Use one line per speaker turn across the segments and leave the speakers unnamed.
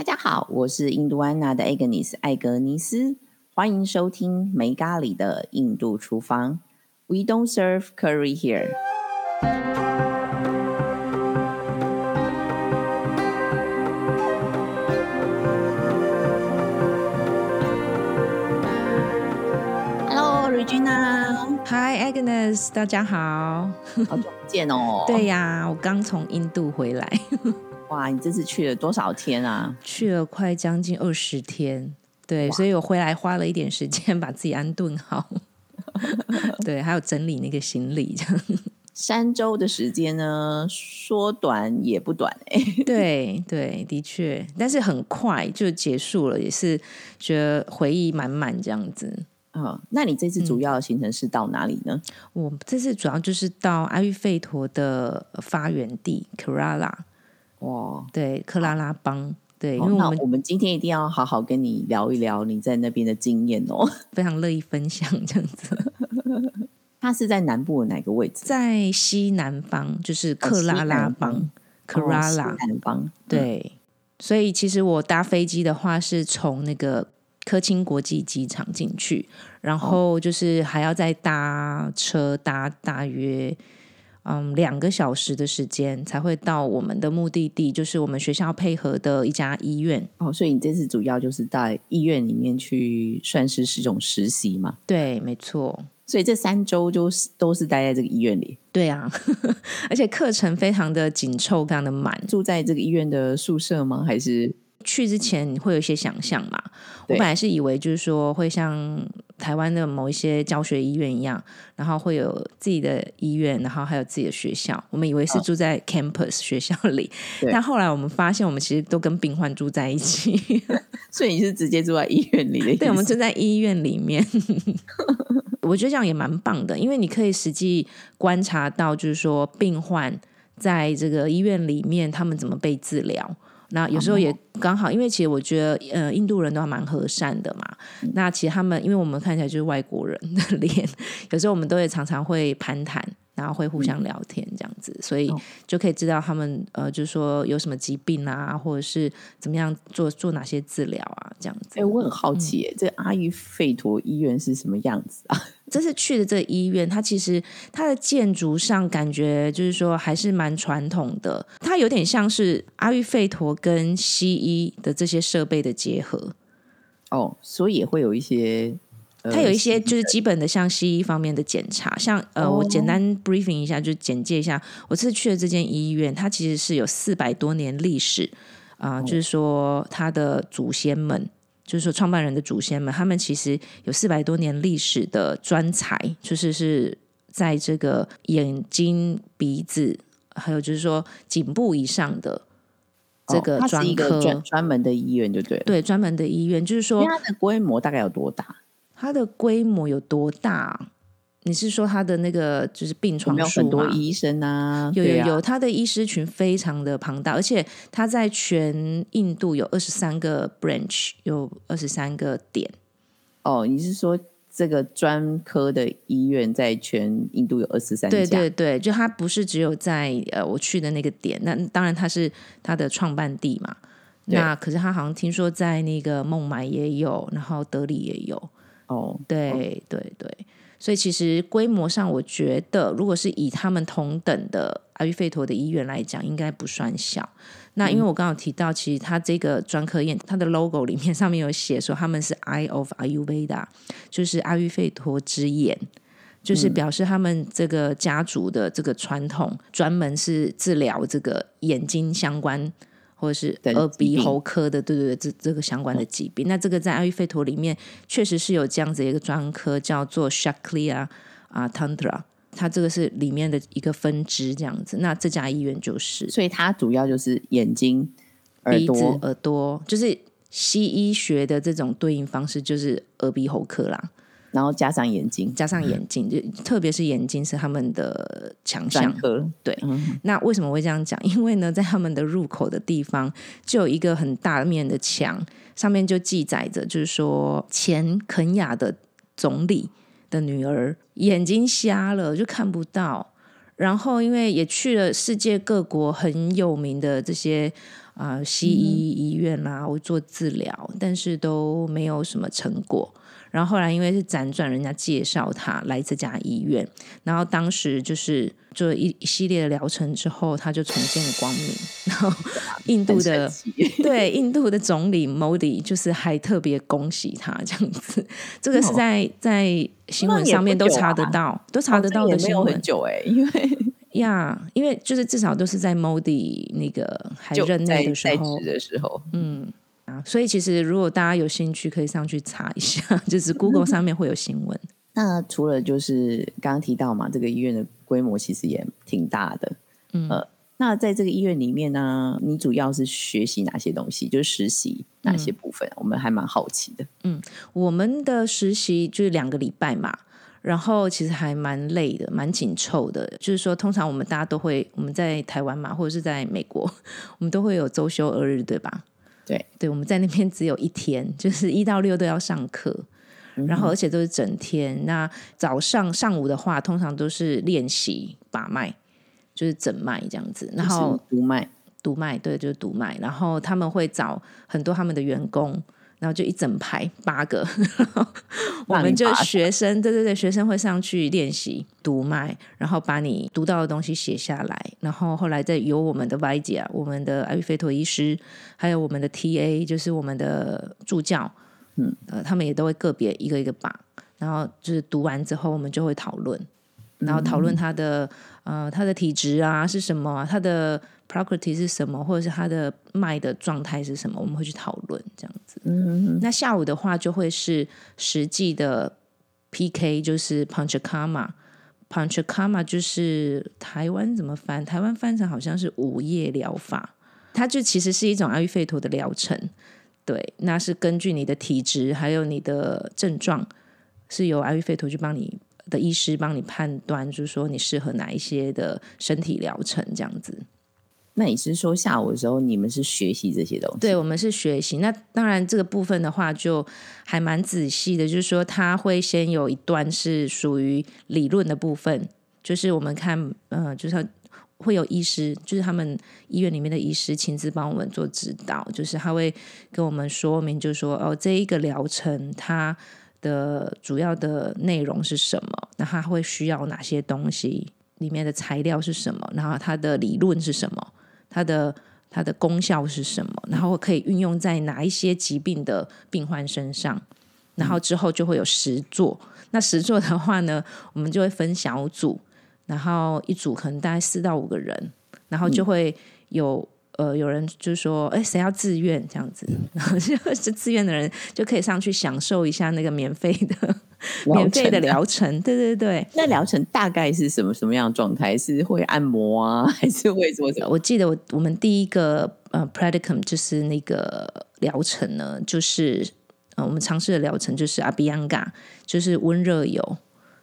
大家好，我是印度安娜的艾格尼斯艾格尼斯，欢迎收听没咖喱的印度厨房。We don't serve curry here。Hello，Regina。
Hi Agnes，大家好。
好久不见哦。
对呀，我刚从印度回来，
哇，你这次去了多少天啊？
去了快将近二十天。对，所以我回来花了一点时间 把自己安顿好。对，还有整理那个行李，这样。
三周的时间呢，说短也不短哎、
对对，的确，但是很快就结束了，也是觉得回忆满满这样子。
嗯，那你这次主要的行程是到哪里呢？
我这次主要就是到阿育吠陀的发源地克拉拉，
哇，
对，克拉拉邦。对，因
好那
为我们
我们今天一定要好好跟你聊一聊你在那边的经验哦。
非常乐意分享这样子。
它是在南部的哪个位置？
在西南方，就是克拉拉邦，克拉
哦
拉
西，南方。
对。所以其实我搭飞机的话，是从那个科钦国际机场进去，然后就是还要再搭车搭大约嗯两个小时的时间，才会到我们的目的地，就是我们学校配合的一家医院。
哦，所以你这次主要就是在医院里面去算是是一种实习嘛？
对，没错。
所以这三周就是都是待在这个医院里，
对啊，而且课程非常的紧凑，非常的满。
住在这个医院的宿舍吗？还是
去之前会有一些想象嘛？我本来是以为就是说会像台湾的某一些教学医院一样，然后会有自己的医院，然后还有自己的学校。我们以为是住在 campus 学校里，
对
但后来我们发现，我们其实都跟病患住在一起。
所以你是直接住在医院里的意思？
对，我们住在医院里面。我觉得这样也蛮棒的，因为你可以实际观察到，就是说病患在这个医院里面他们怎么被治疗。那有时候也刚好，因为其实我觉得，呃，印度人都还蛮和善的嘛。那其实他们，因为我们看起来就是外国人的脸，有时候我们都会常常会攀谈，然后会互相聊天这样子，所以
哦
就可以知道他们呃，就是说有什么疾病啊，或者是怎么样做做哪些治疗啊，这样子。
哎、我很好奇耶，这阿育吠陀医院是什么样子啊？
这次去的这个医院，它其实它的建筑上感觉就是说还是蛮传统的，它有点像是阿育吠陀跟西医的这些设备的结合。
哦，所以也会有一些，呃
它有一些就是基本的像西医方面的检查，像呃，
哦
我简单 briefing 一下，就简介一下，我这次去的这间医院，它其实是有四百多年历史啊、就是说它的祖先们。就是说，创办人的祖先们，他们其实有四百多年历史的专才，就是是在这个眼睛、鼻子，还有就是说颈部以上的这个专科，
专专门的医院，就对不。
对专门的医院，就是说
它的规模大概有多大？
它的规模有多大？你是说他的那个就是病床数
很多
吗
医生啊？
有有有，他的医师群非常的庞大，而且他在全印度有二十三个 branch，有二十三个点。
哦，你是说这个专科的医院在全印度有二十三家？
对对对，就他不是只有在呃我去的那个点，那当然他是他的创办地嘛。那可是他好像听说在那个孟买也有，然后德里也有。
哦，
对对对，所以其实规模上，我觉得如果是以他们同等的阿育吠陀的医院来讲，应该不算小。那因为我刚刚提到，其实它这个专科院，它的 logo 里面 上面有写说他们是 Eye of Ayurveda，就是阿育吠陀之眼。就是表示他们这个家族的这个传统，专门是治疗这个眼睛相关或者是耳鼻喉科的，对对对，这这个相关的疾病。那这个在阿育吠陀里面确实是有这样子一个专科，叫做 Shakliya 啊 Tantra，它这个是里面的一个分支这样子。那这家医院就是
所以它主要就是眼睛、耳
鼻子、
朵。
耳朵，就是西医学的这种对应方式，就是耳鼻喉科啦，
然后加上眼睛
加上眼睛，就特别是眼睛是他们的强项。对
嗯，
那为什么会这样讲？因为呢，在他们的入口的地方就有一个很大面的墙，上面就记载着，就是说前肯雅的总理的女儿眼睛瞎了，就看不到。然后因为也去了世界各国很有名的这些啊、西医医院啦，我做治疗，但是都没有什么成果。然后后来因为是辗转人家介绍他来这家医院，然后当时就是做一一系列的疗程之后，他就重见光明。然后印度的 对印度的总理 Modi 就是还特别恭喜他这样子，这个是在在新闻上面都查得到，都查得到的新闻
很。久哎、因为
呀因为就是至少都是在 Modi 那个还
就
任
在
内的时候
的时候，嗯
啊，所以其实如果大家有兴趣，可以上去查一下，就是 Google 上面会有新闻。
那除了就是刚刚提到嘛，这个医院的规模其实也挺大的，
嗯
呃，那在这个医院里面呢，你主要是学习哪些东西？就是实习哪些部分？我们还蛮好奇的。
嗯我们的实习就是两个礼拜嘛，然后其实还蛮累的，蛮紧凑的。就是说，通常我们大家都会，我们在台湾嘛，或者是在美国，我们都会有周休二日，对吧？
对，
对，我们在那边只有一天，就是一到六都要上课，然后而且都是整天。那早上上午的话，通常都是练习把脉，就是整脉这样子，然后
就是读脉，
读脉，对，就是读脉。然后他们会找很多他们的员工，然后就一整排八个，我们就学生，对对对，学生会上去练习读麦，然后把你读到的东西写下来，然后后来再由我们的 i d 我们的艾维菲托医师，还有我们的 TA，就是我们的助教，
嗯，
呃，他们也都会个别一个一个把，然后就是读完之后，我们就会讨论。然后讨论他的、呃他的体质啊是什么啊，他的 property 是什么，或者是它的卖的状态是什么，我们会去讨论这样子。
嗯，
那下午的话就会是实际的 PK，就是 Punchakama。Punchakama 就是台湾怎么翻？台湾翻成好像是午夜疗法，它就其实是一种阿育吠陀的疗程。对，那是根据你的体质还有你的症状，是由阿育吠陀去帮你的医师帮你判断，就是说你适合哪一些的身体疗程这样子。
那你是说下午的时候你们是学习这些东西？
对，我们是学习。那当然，这个部分的话就还蛮仔细的，就是说他会先有一段是属于理论的部分，就是我们看，呃，就是会有医师，就是他们医院里面的医师亲自帮我们做指导，就是他会跟我们说明，就是说哦，这一个疗程它的主要的内容是什么，那他会需要哪些东西，里面的材料是什么，然后它的理论是什么，它的它的功效是什么，然后可以运用在哪一些疾病的病患身上，然后之后就会有实作。那实作的话呢，我们就会分小组，然后一组可能大概四到五个人，然后就会有。呃，有人就说，哎，谁要自愿这样子，然后就 是自愿的人就可以上去享受一下那个免费的 免费的
疗
疗程，对对对。
那疗程大概是什么什么样的状态？是会按摩啊，还是会做什么？
我记得我我们第一个呃 predicum 就是那个疗程呢，就是呃我们尝试的疗程就是阿比安嘎，就是温热油。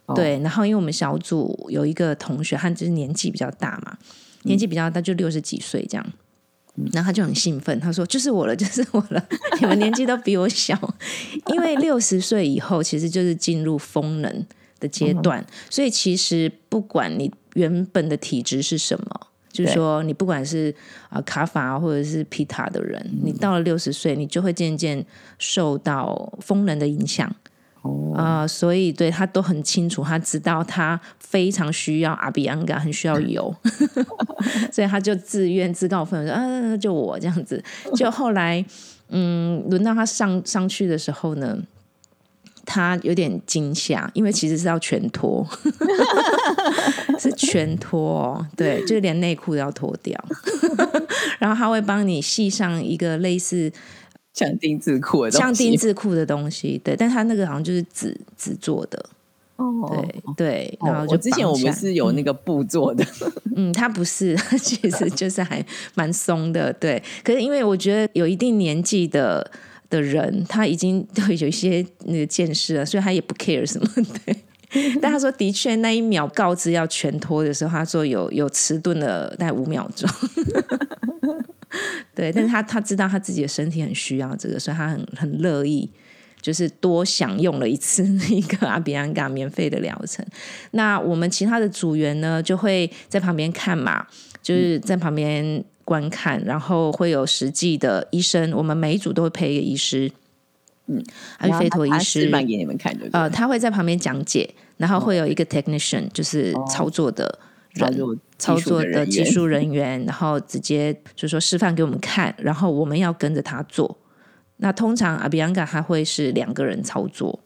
哦
对，然后因为我们小组有一个同学，他就是年纪比较大嘛，年纪比较大，就六十几岁这样。然后他就很兴奋，他说：“就是我了，就是我了！你们年纪都比我小，因为六十岁以后其实就是进入风能的阶段，所以其实不管你原本的体质是什么，就是说你不管是啊、卡法或者是皮塔的人，你到了六十岁，你就会渐渐受到风能的影响。啊、所以对他都很清楚，他知道他非常需要阿比安嘎，很需要油，所以他就自愿自告奋勇说：“啊，就我这样子。”就后来，嗯，轮到他上上去的时候呢，他有点惊吓，因为其实是要全脱，是全脱哦，对，就是连内裤都要脱掉，然后他会帮你系上一个类似
像丁字裤的东西，
像丁字裤的东西，对，但他那个好像就是纸纸做的，
哦，
对对，
哦
然后就
我之前我们是有那个布做的，
嗯，它不是，它其实就是还蛮松的，对。可是因为我觉得有一定年纪的的人，他已经都有一些那个见识了，所以他也不 care 什么，对。但他说，的确那一秒告知要全脱的时候，他说有有迟钝了大概五秒钟。对，但是他他知道他自己的身体很需要这个，所以他很很乐意，就是多享用了一次那个阿比安嘎免费的疗程。那我们其他的组员呢，就会在旁边看嘛，就是在旁边观看，然后会有实际的医生，我们每一组都会配一个医师。
嗯，
阿育吠陀医
他
师
示范给你们看，对不对？
呃，他会在旁边讲解，然后会有一个 technician，就是操作的人，
操作
操作的技
技术人员
然后直接就是说示范给我们看，然后我们要跟着他做。那通常阿比安嘎他会是两个人操作，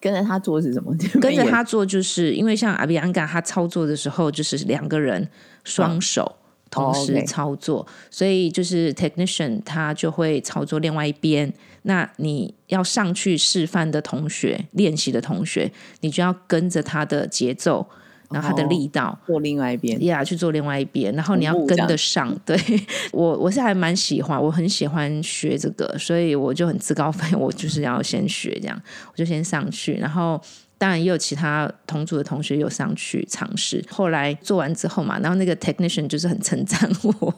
跟着他做是什么？
跟着他做，就是因为像阿比安嘎他操作的时候，就是两个人双手同
哦
时操作，所以就是 technician 他就会操作另外一边。那你要上去示范的同学、练习的同学，你就要跟着他的节奏，然后他的
哦
力道。
做另外一边。
呀去做另外一边，然后你要跟得上。对 我，我是还蛮喜欢，我很喜欢学这个，所以我就很自告奋勇，我就是要先学这样，我就先上去，然后。当然也有其他同组的同学有上去尝试，后来做完之后嘛，然后那个 technician 就是很称赞我，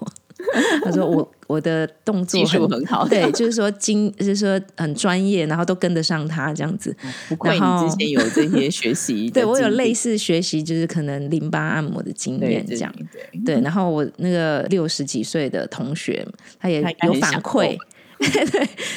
他说我我的动作
技术很好
对，就是说精，就是说很专业，然后都跟得上他这样子。
不愧
然后
你之前有这些学习
对我有类似学习，就是可能淋巴按摩的经验这样。
对
对，然后我那个六十几岁的同学，他也有反馈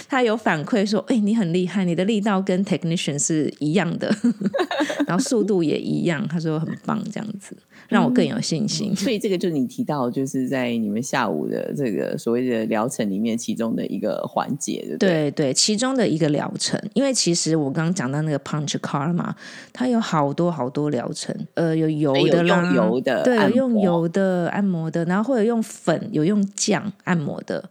他有反馈说：“哎、你很厉害，你的力道跟 technician 是一样的，然后速度也一样。”他说很棒，这样子让我更有信心。
所以这个就是你提到，就是在你们下午的这个所谓的疗程里面，其中的一个环节，对不对？
其中的一个疗程，因为其实我刚刚讲到那个 punch card 嘛，它有好多好多疗程，呃，有油的啦，
用油的
对，有用油的按摩的，然后会有用粉，有用酱按摩的，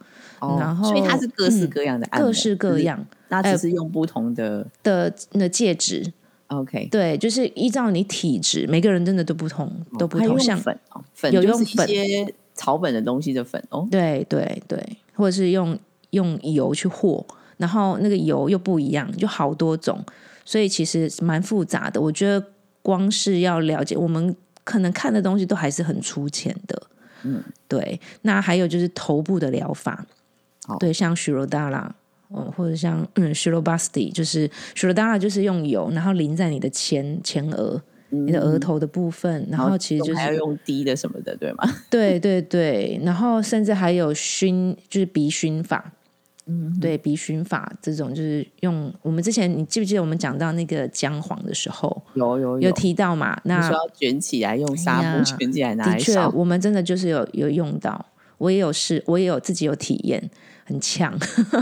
哦
然后
所以它是各式
嗯
各样的按摩，
各式各样
那只是用不同的。
的那戒指。
OK，
对，就是依照你体质，每个人真的都不同，都不同。像
粉哦，粉
有用粉
些草本的东西的粉哦。
对对对，或者是用用油去和，然后那个油又不一样，就好多种，所以其实蛮复杂的。我觉得光是要了解，我们可能看的东西都还是很粗浅的。
嗯，
对。那还有就是头部的疗法
好，
对，像许罗达拉。嗯，或者像嗯 s h i r o b a s t i 就是 s h i r o d a r a 就是用油，然后淋在你的前前额、你的额头的部分，然后其实就是
还要用滴的什么的，对吗？
对对对，然后甚至还有熏，就是鼻熏法。嗯，对，鼻熏法这种就是用我们之前，你记不记得我们讲到那个姜黄的时候，
有有
有提到嘛？那
说要卷起来，用
哎
纱布卷起来拿
的确，我们真的就是有有用到，我也有试，我也有自己有体验，很呛。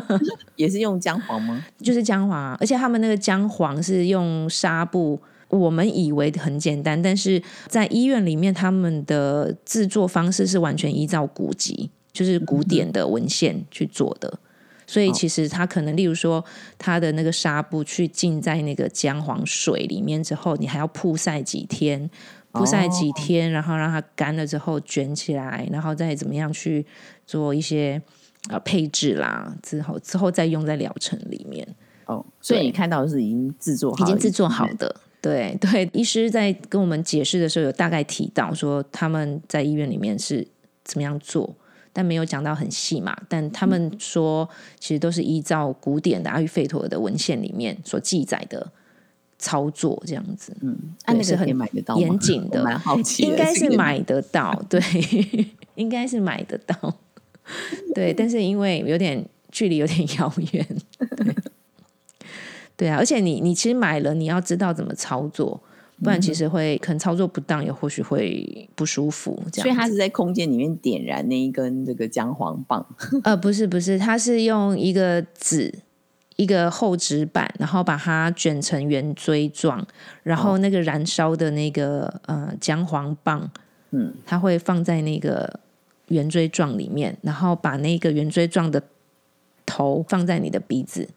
也是用姜黄吗？
就是姜黄啊，而且他们那个姜黄是用纱布。我们以为很简单，但是在医院里面，他们的制作方式是完全依照古籍，就是古典的文献去做的。所以其实它可能，例如说，它的那个纱布去浸在那个姜黄水里面之后，你还要曝晒几天，曝晒几天，然后让它干了之后卷起来，然后再怎么样去做一些呃配置啦，之后之后再用在疗程里面。
哦，所以你看到的是已经制作好，
已经制作好。的。对对，医师在跟我们解释的时候，有大概提到说他们在医院里面是怎么样做，但没有讲到很细嘛。但他们说，其实都是依照古典的阿育吠陀的文献里面所记载的操作，这样子。
嗯，按那个可以
对是很严谨的
我蛮好奇的，
应该是买得到，对，应该是买得到，对，但是因为有点距离有点遥远，对，对啊，而且你你其实买了，你要知道怎么操作，不然其实会可能操作不当，也或许会不舒服，这样。
所以它是在空间里面点燃那一根这个姜黄棒，
呃，不是不是，它是用一个纸。一个厚纸板，然后把它卷成圆锥状，然后那个燃烧的那个呃姜黄棒，
嗯，
它会放在那个圆锥状里面，然后把那个圆锥状的头放在你的鼻子，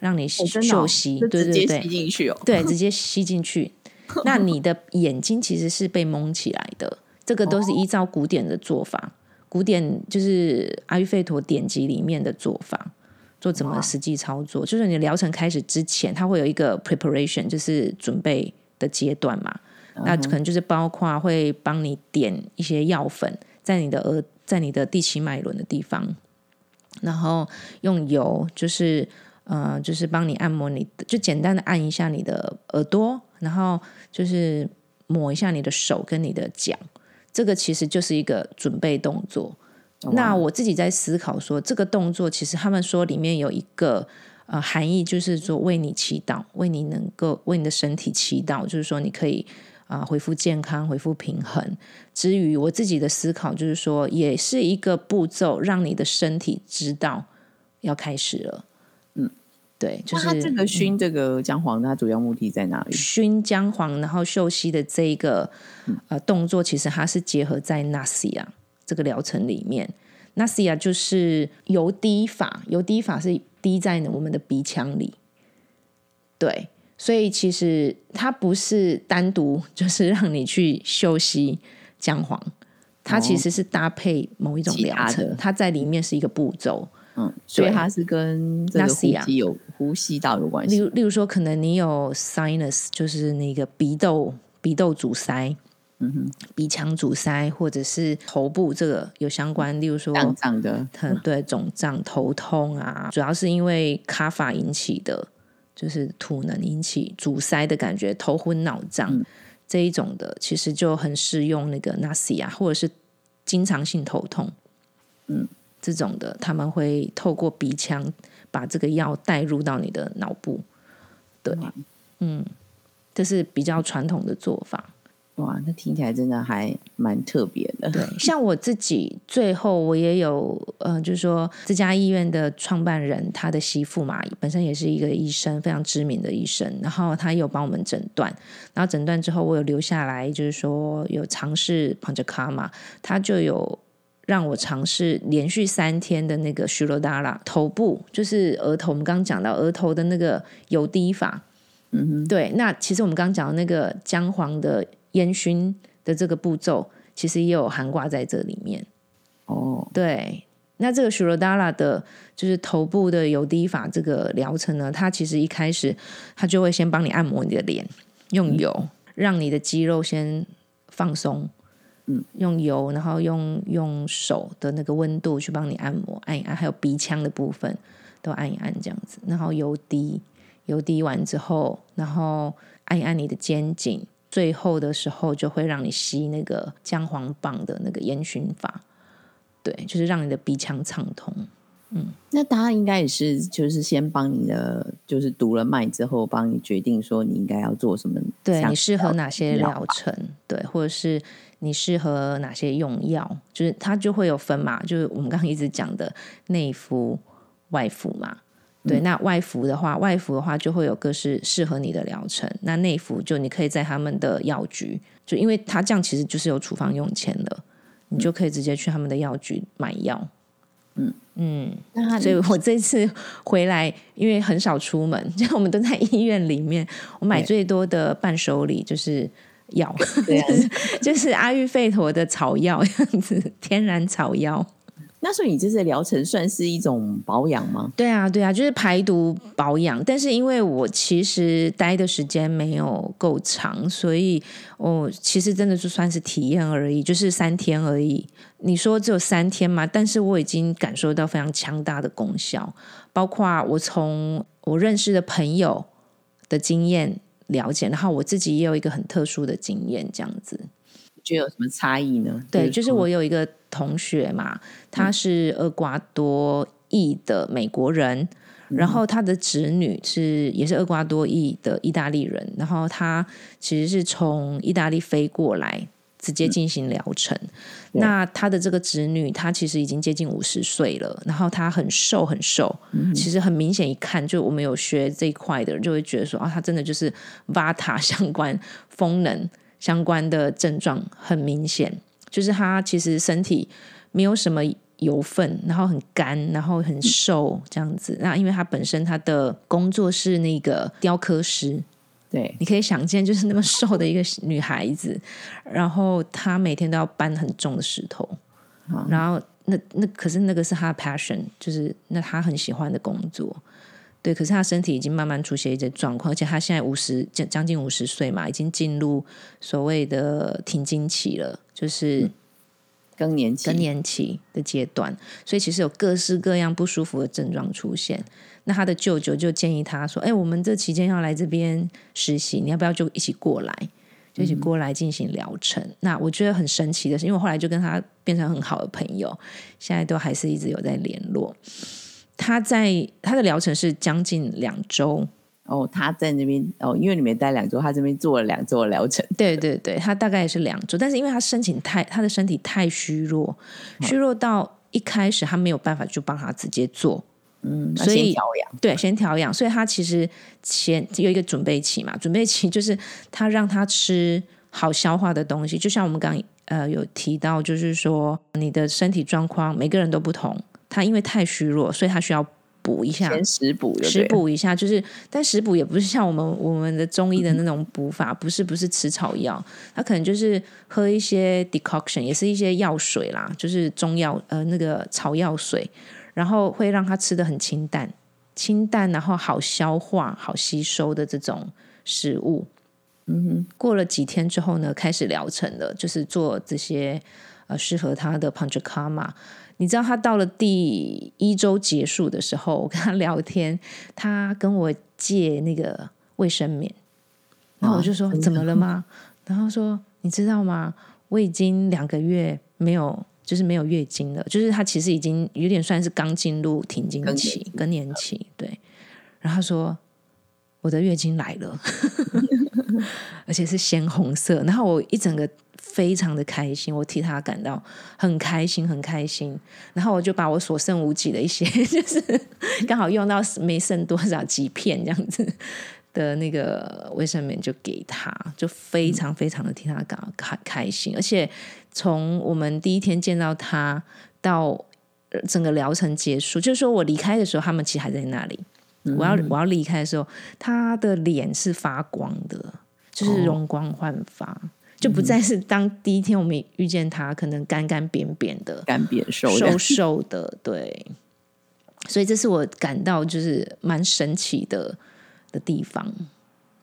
让你
哦真的哦
嗅吸，
就
对对
直接吸
对，
进去哦。
对，直接吸进去。那你的眼睛其实是被蒙起来的，这个都是依照古典的做法，古典就是阿育吠陀典籍里面的做法。做怎么实际操作？就是你疗程开始之前，它会有一个 preparation，就是准备的阶段嘛。那可能就是包括会帮你点一些药粉在你的额，在你的第七脉轮的地方，然后用油，就是呃，就是帮你按摩你的，就简单的按一下你的耳朵，然后就是抹一下你的手跟你的脚。这个其实就是一个准备动作。那我自己在思考说，这个动作其实他们说里面有一个呃含义，就是说为你祈祷，为你能够为你的身体祈祷，就是说你可以啊、恢复健康、恢复平衡。至于我自己的思考，就是说也是一个步骤，让你的身体知道要开始了。嗯，对，就是
这个熏这个姜黄，它主要目的在哪里？
熏姜黄，然后嗅吸的这一个呃动作，其实它是结合在 Nasia 这个疗程里面。Nasia 就是油滴法，油滴法是滴在我们的鼻腔里，对，所以其实它不是单独就是让你去休息姜黄，它其实是搭配某一种
其
疗程，它在里面是一个步骤。
嗯，所以它是跟这个呼吸有呼吸道有关系。
例如，例如说，可能你有 sinus，就是那个鼻窦鼻窦阻塞，
嗯哼，
鼻腔阻塞，或者是头部这个有相关，例如说
胀胀的，
很对肿胀、头痛啊，主要是因为卡法引起的，就是土能引起阻塞的感觉，头昏脑胀、
嗯。
这一种的，其实就很适用那个 Nasia，或者是经常性头痛，
嗯，
这种的，他们会透过鼻腔把这个药带入到你的脑部，对，嗯，这是比较传统的做法。
哇，那听起来真的还蛮特别的。
对，像我自己，最后我也有，呃，就是说这家医院的创办人，他的媳妇嘛，本身也是一个医生，非常知名的医生，然后他有帮我们诊断，然后诊断之后，我有留下来，就是说有尝试 Panchakama，他就有让我尝试连续三天的那个 h d a r a 头部，就是额头，我们刚刚讲到额头的那个油滴法，
嗯哼，
对，那其实我们刚刚讲到那个姜黄的烟熏的这个步骤，其实也有含挂在这里面。
哦，
对，那这个 s h u r o d a r a 的，就是头部的油滴法这个疗程呢，它其实一开始它就会先帮你按摩你的脸，用油、让你的肌肉先放松。
嗯，
用油，然后用用手的那个温度去帮你按摩，按一按，还有鼻腔的部分都按一按这样子，然后油滴，油滴完之后，然后按一按你的肩颈，最后的时候就会让你吸那个姜黄棒的那个烟熏法，对，就是让你的鼻腔畅通。
嗯那他应该也是，就是先帮你的，就是读了脉之后，帮你决定说你应该要做什么，
对你适合哪些
疗
疗程，对，或者是你适合哪些用药，就是它就会有分嘛，就是我们刚刚一直讲的内服、外服嘛。对，那外服的话，外服的话就会有各式适合你的疗程。那内服就你可以在他们的药局，就因为它这样其实就是有处方用签的，你就可以直接去他们的药局买药。
嗯
嗯，
那
所以我这次回来，因为很少出门，就我们都在医院里面，我买最多的伴手礼就是药，就是阿育吠陀的草药这样子，天然草药。
那所以你这次疗程算是一种保养吗？
对啊，对啊，就是排毒保养。但是因为我其实待的时间没有够长，所以我其实真的就算是体验而已，就是三天而已。你说只有三天嘛？但是我已经感受到非常强大的功效，包括我从我认识的朋友的经验了解，然后我自己也有一个很特殊的经验，这样子。
觉得有什么差异呢？
对，就是我有一个同学嘛，他是厄瓜多裔的美国人，然后他的侄女是也是厄瓜多裔的意大利人，然后他其实是从意大利飞过来。直接进行疗程，
对
那他的这个侄女，她其实已经接近五十岁了，然后她很瘦很瘦，其实很明显一看，就我们有学这一块的人就会觉得说，啊，她真的就是 Vata 相关风能相关的症状很明显，就是她其实身体没有什么油分，然后很干，然后很瘦这样子。那因为她本身她的工作是那个雕刻师，
对，
你可以想见，就是那么瘦的一个女孩子，然后她每天都要搬很重的石头，
啊
然后那那可是那个是她的 passion，就是那她很喜欢的工作。对，可是她身体已经慢慢出现一些状况，而且她现在五十将将近五十岁嘛，已经进入所谓的停经期了，就是
更年期，
更年期的阶段，所以其实有各式各样不舒服的症状出现。那他的舅舅就建议他说：“哎，我们这期间要来这边实习，你要不要就一起过来？就一起过来进行疗程。那我觉得很神奇的是，因为我后来就跟他变成很好的朋友，现在都还是一直有在联络。他在他的疗程是将近两周，
哦，他在那边哦，因为你没待两周，他这边做了两周的疗程。
对对对，他大概也是两周，但是因为他身体太他的身体太虚弱，虚弱到一开始他没有办法就帮他直接做，
嗯，
所以
先调养。
对，先调养，所以他其实前有一个准备期嘛，准备期就是他让他吃好消化的东西，就像我们刚刚呃有提到，就是说你的身体状况每个人都不同，他因为太虚弱，所以他需要补一下，
先食补
食补一下，就是但食补也不是像我们我们的中医的那种补法，不是不是吃草药，它可能就是喝一些 decoction，也是一些药水啦，就是中药呃那个草药水，然后会让他吃的很清淡，清淡然后好消化、好吸收的这种食物。
嗯哼，
过了几天之后呢，开始疗程了，就是做这些呃适合他的 panchakama。你知道他到了第一周结束的时候，我跟他聊天，他跟我借那个卫生棉，然后我就说、
啊
怎么了吗？然后说你知道吗？我已经两个月没有，就是没有月经了，就是他其实已经有点算是刚进入停经期、更年期，对。然后他说我的月经来了，而且是鲜红色，然后我一整个非常的开心，我替他感到很开心，很开心。然后我就把我所剩无几的一些，就是刚好用到没剩多少几片这样子的那个卫生棉就给他，就非常非常的替他感到开开心。而且从我们第一天见到他到呃整个疗程结束，就是说我离开的时候，他们其实还在那里。我要我要离开的时候，他的脸是发光的，就是容光焕发，就不再是当第一天我们遇见他，可能干干扁扁的、
干扁瘦
瘦
的，
瘦的，对。所以这是我感到就是蛮神奇的的地方。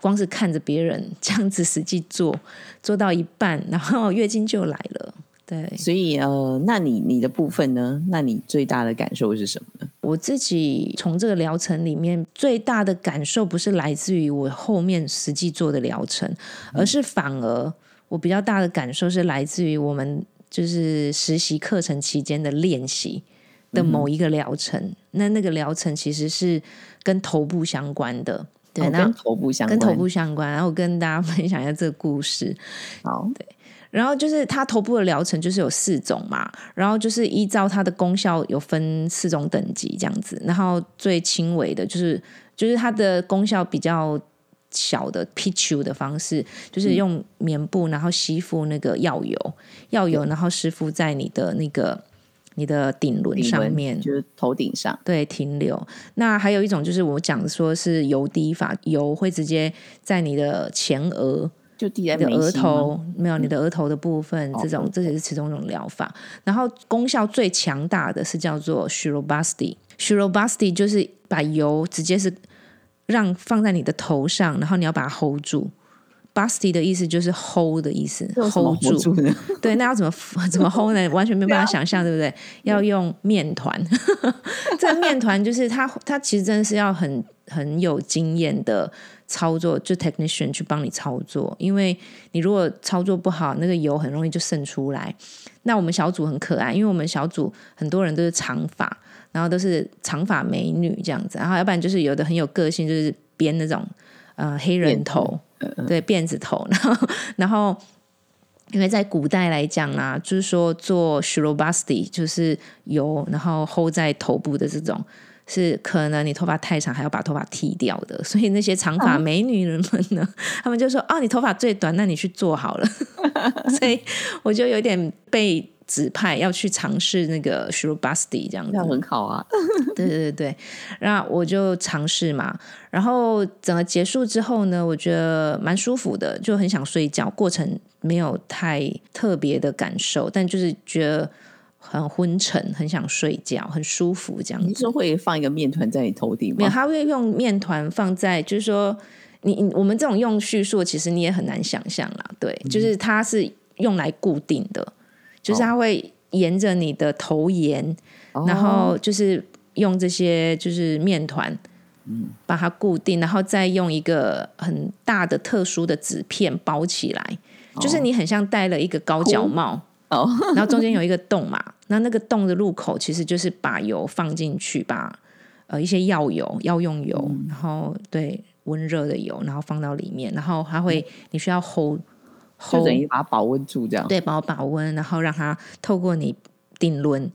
光是看着别人这样子实际做，做到一半，然后月经就来了。对
所以呃，那你你的部分呢？那你最大的感受是什么呢？
我自己从这个疗程里面最大的感受，不是来自于我后面实际做的疗程，而是反而我比较大的感受是来自于我们就是实习课程期间的练习的某一个疗程。那那个疗程其实是跟头部相关的，对，
哦
那、
跟头部相关，
跟头部相关。然后我跟大家分享一下这个故事。
好，对
然后就是它头部的疗程就是有四种嘛，然后就是依照它的功效有分四种等级这样子，然后最轻微的就是就是它的功效比较小的 p i c h u 的方式，就是用棉布然后吸附那个药油，药油然后湿敷在你的那个你的顶轮上面，
就是头顶上，
对，停留。那还有一种就是我讲说是油滴法，油会直接在你的前额。
就滴在
你的额头没有你的额头的部分，
哦
这种这也是其中一种疗法。然后功效最强大的是叫做。Shirobasti 就是把油直接是让放在你的头上，然后你要把它 hold 住。busty 的意思就是 hold 的意思，hold 住。
住？
对，那要怎么 怎么 hold 呢？完全没办法想象，对不对？要用面团，这个面团就是它，它其实真的是要很很有经验的操作，就 technician 去帮你操作，因为你如果操作不好，那个油很容易就渗出来。那我们小组很可爱，因为我们小组很多人都是长发，然后都是长发美女这样子，然后要不然就是有的很有个性，就是编那种呃黑人头，对辫子头，然后然后。因为在古代来讲啊，就是说做 shirobasti 就是油，然后 hold 在头部的这种，是可能你头发太长还要把头发剃掉的。所以那些长发美女人们呢，他们就说：“哦，你头发最短，那你去做好了。” 所以我就有点被指派要去尝试那个 shirobasti 这样子
那。很好啊，
对对对对，然后我就尝试嘛，然后整个结束之后呢，我觉得蛮舒服的，就很想睡觉。过程没有太特别的感受，但就是觉得很昏沉，很想睡觉，很舒服这样子。
你是说会放一个面团在你头顶
没有，
吗？
他会用面团放在，就是说你你我们这种用叙述，其实你也很难想象啦。对，就是它是用来固定的，就是它会沿着你的头沿。然后就是用这些就是面团
嗯，
把它固定，然后再用一个很大的特殊的纸片包起来，就是你很像戴了一个高脚帽。
哦，
然后中间有一个洞嘛，那那个洞的入口其实就是把油放进去，把呃一些药油、药用油，然后对温热的油，然后放到里面，然后它会你需要 hold
就等于把它保温住这样。
对，把我保温，然后让它透过你顶轮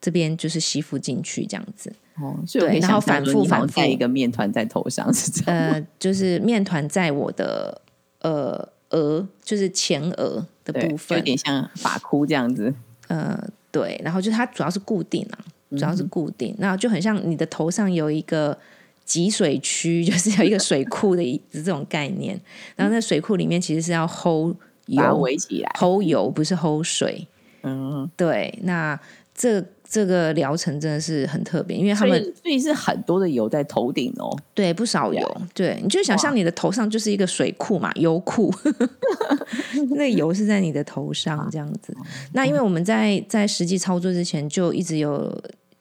这边就是吸附进去这样子。
哦，
对然后
想
反复反复
一个面团在头上是这样。
呃，就是面团在我的呃额，就是前额的部分有
点像发箍这样子。
呃，对，然后就是它主要是固定啊，主要是固定，那就很像你的头上有一个集水区，就是有一个水库的一 这种概念。然后那水库里面其实是要 hold 油
围起来。
，hold 油不是 hold 水。
嗯，
对，那这这个疗程真的是很特别，因为他
所
们
以所以是很多的油在头顶哦。
对不少油，对，你就想象你的头上就是一个水库嘛，油库，那油是在你的头上这样子。那因为我们在在实际操作之前就一直有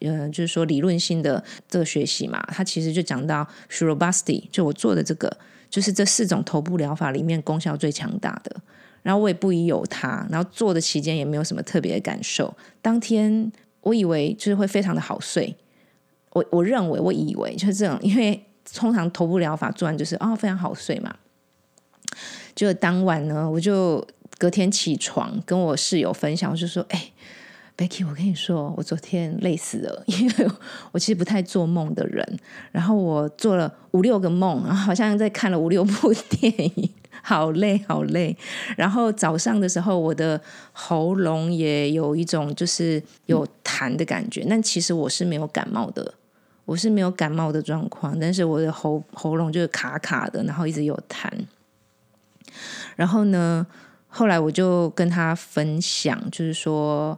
呃，就是说理论性的这个学习嘛，它其实就讲到 shirobasi，就我做的这个，就是这四种头部疗法里面功效最强大的。然后我也不疑有它，然后做的期间也没有什么特别的感受。当天我以为就是会非常的好睡，我我认为我以为就是这种，因为通常头部疗法做完就是哦非常好睡嘛。就当晚呢，我就隔天起床跟我室友分享，我就说：“哎、e c k y 我跟你说，我昨天累死了，因为我其实不太做梦的人，然后我做了五六个梦，然后好像在看了五六部电影，好累好累。然后早上的时候，我的喉咙也有一种就是有痰的感觉，但其实我是没有感冒的。”我是没有感冒的状况，但是我的喉喉咙就是卡卡的，然后一直有痰。然后呢，后来我就跟他分享，就是说，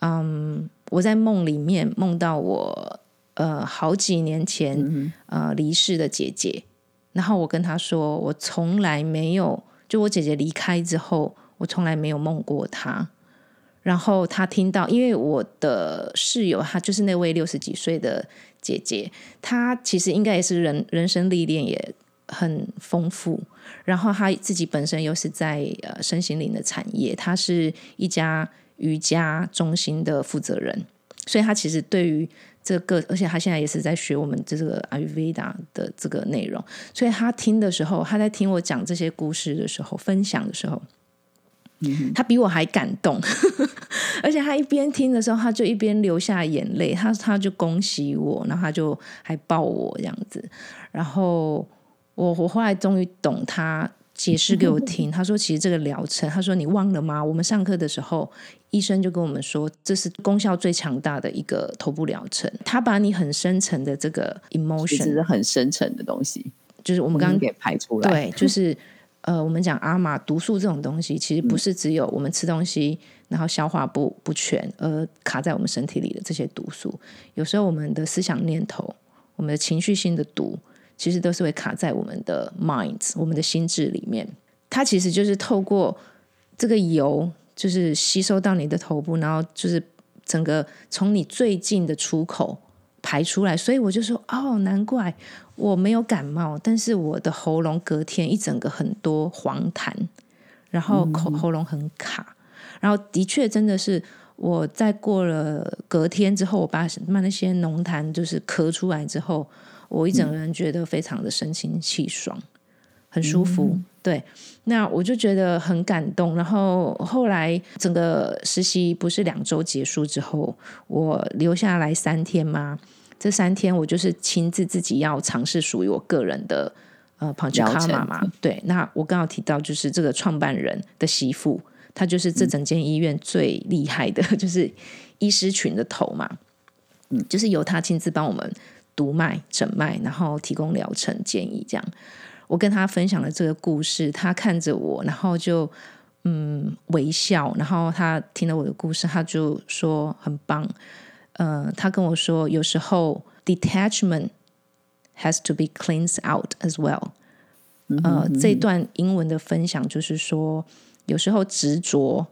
嗯，我在梦里面梦到我呃好几年前、呃离世的姐姐，然后我跟她说，我从来没有，就我姐姐离开之后，我从来没有梦过她。然后她听到，因为我的室友，她就是那位六十几岁的姐姐，她其实应该也是人人生历练也很丰富，然后她自己本身又是在呃身心灵的产业，她是一家瑜伽中心的负责人，所以他其实对于这个，而且他现在也是在学我们这个 Ayurveda 的这个内容，所以他听的时候，他在听我讲这些故事的时候，分享的时候。他比我还感动，而且他一边听的时候，他就一边流下眼泪。他他就恭喜我，然后他就还抱我这样子。然后我我后来终于懂他解释给我 听。他说，其实这个疗程，他说你忘了吗？我们上课的时候，医生就跟我们说，这是功效最强大的一个头部疗程。他把你很深层的这个 emotion，
是很深层的东西，
就是我们刚刚
给排出来。
对，就是呃，我们讲阿玛毒素这种东西，其实不是只有我们吃东西然后消化不不全而卡在我们身体里的这些毒素，有时候我们的思想念头、我们的情绪性的毒，其实都是会卡在我们的 minds、我们的心智里面。它其实就是透过这个油，就是吸收到你的头部，然后就是整个从你最近的出口排出来。所以我就说，哦，难怪我没有感冒，但是我的喉咙隔天一整个很多黄痰，然后口喉咙很卡，然后的确真的是我在过了隔天之后，我把把那些浓痰就是咳出来之后，我一整个人觉得非常的神清气爽，很舒服。对，那我就觉得很感动。然后后来整个实习不是两周结束之后，我留下来三天吗？这三天我就是亲自自己要尝试属于我个人的呃 p a n c h
疗
k a m a 嘛。对，那我刚刚提到就是这个创办人的媳妇，她就是这整间医院最厉害的，就是医师群的头嘛。嗯，就是由她亲自帮我们读脉、诊脉，然后提供疗程建议这样。我跟他分享了这个故事，他看着我，然后就嗯微笑，然后他听了我的故事，他就说很棒。呃，他跟我说，有时候 detachment has to be cleansed out as well。呃，这段英文的分享就是说，有时候执着，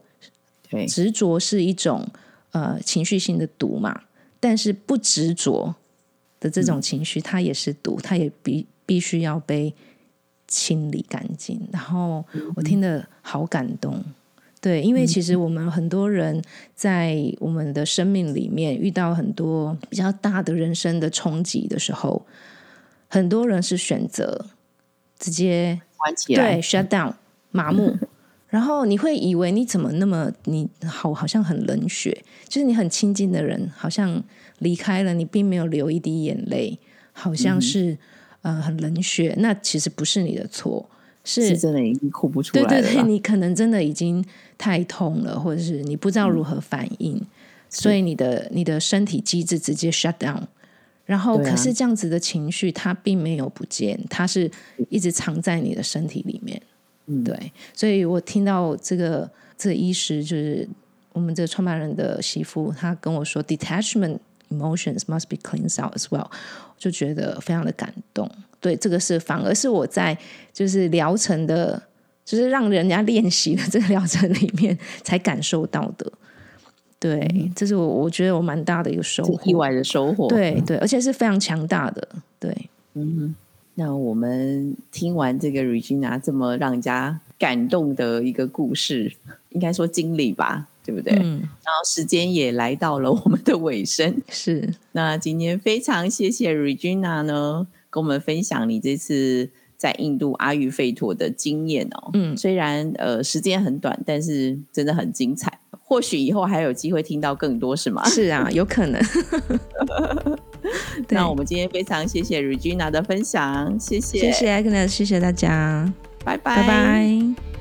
对，
执着是一种呃情绪性的毒嘛，但是不执着这种情绪，它也是毒，它也必必须要被清理干净。然后我听得好感动，对，因为其实我们很多人在我们的生命里面遇到很多比较大的人生的冲击的时候，很多人是选择直接
关起来，
对，shut down，麻木。然后你会以为你怎么那么你好好像很冷血，就是你很亲近的人好像离开了，你并没有流一滴眼泪，好像是呃很冷血。那其实不是你的错，
是真的已经哭不出来了。
对对对，你可能真的已经太痛了，或者是你不知道如何反应，所以你的你的身体机制直接 shut down。然后可是这样子的情绪它并没有不见，它是一直藏在你的身体里面。嗯，对，所以我听到这个这个医师就是我们这个创办人的媳妇，她跟我说，detachment emotions must be cleansed out as well，就觉得非常的感动。对，这个是反而是我在就是疗程的，就是让人家练习的这个疗程里面才感受到的。对，这是我我觉得我蛮大的一个收获，
意外的收获。
对对，而且是非常强大的。对，
嗯。那我们听完这个 Regina 这么让人家感动的一个故事，应该说经历吧，对不对？嗯。然后时间也来到了我们的尾声，
是。
那今天非常谢谢 Regina 呢，跟我们分享你这次在印度阿育吠陀的经验哦。嗯。虽然呃时间很短，但是真的很精彩。或许以后还有机会听到更多，是吗？
是啊，有可能。
那我们今天非常谢谢 Regina 的分享，谢谢，
谢谢 Agnes，谢谢大家，
拜拜，
拜拜。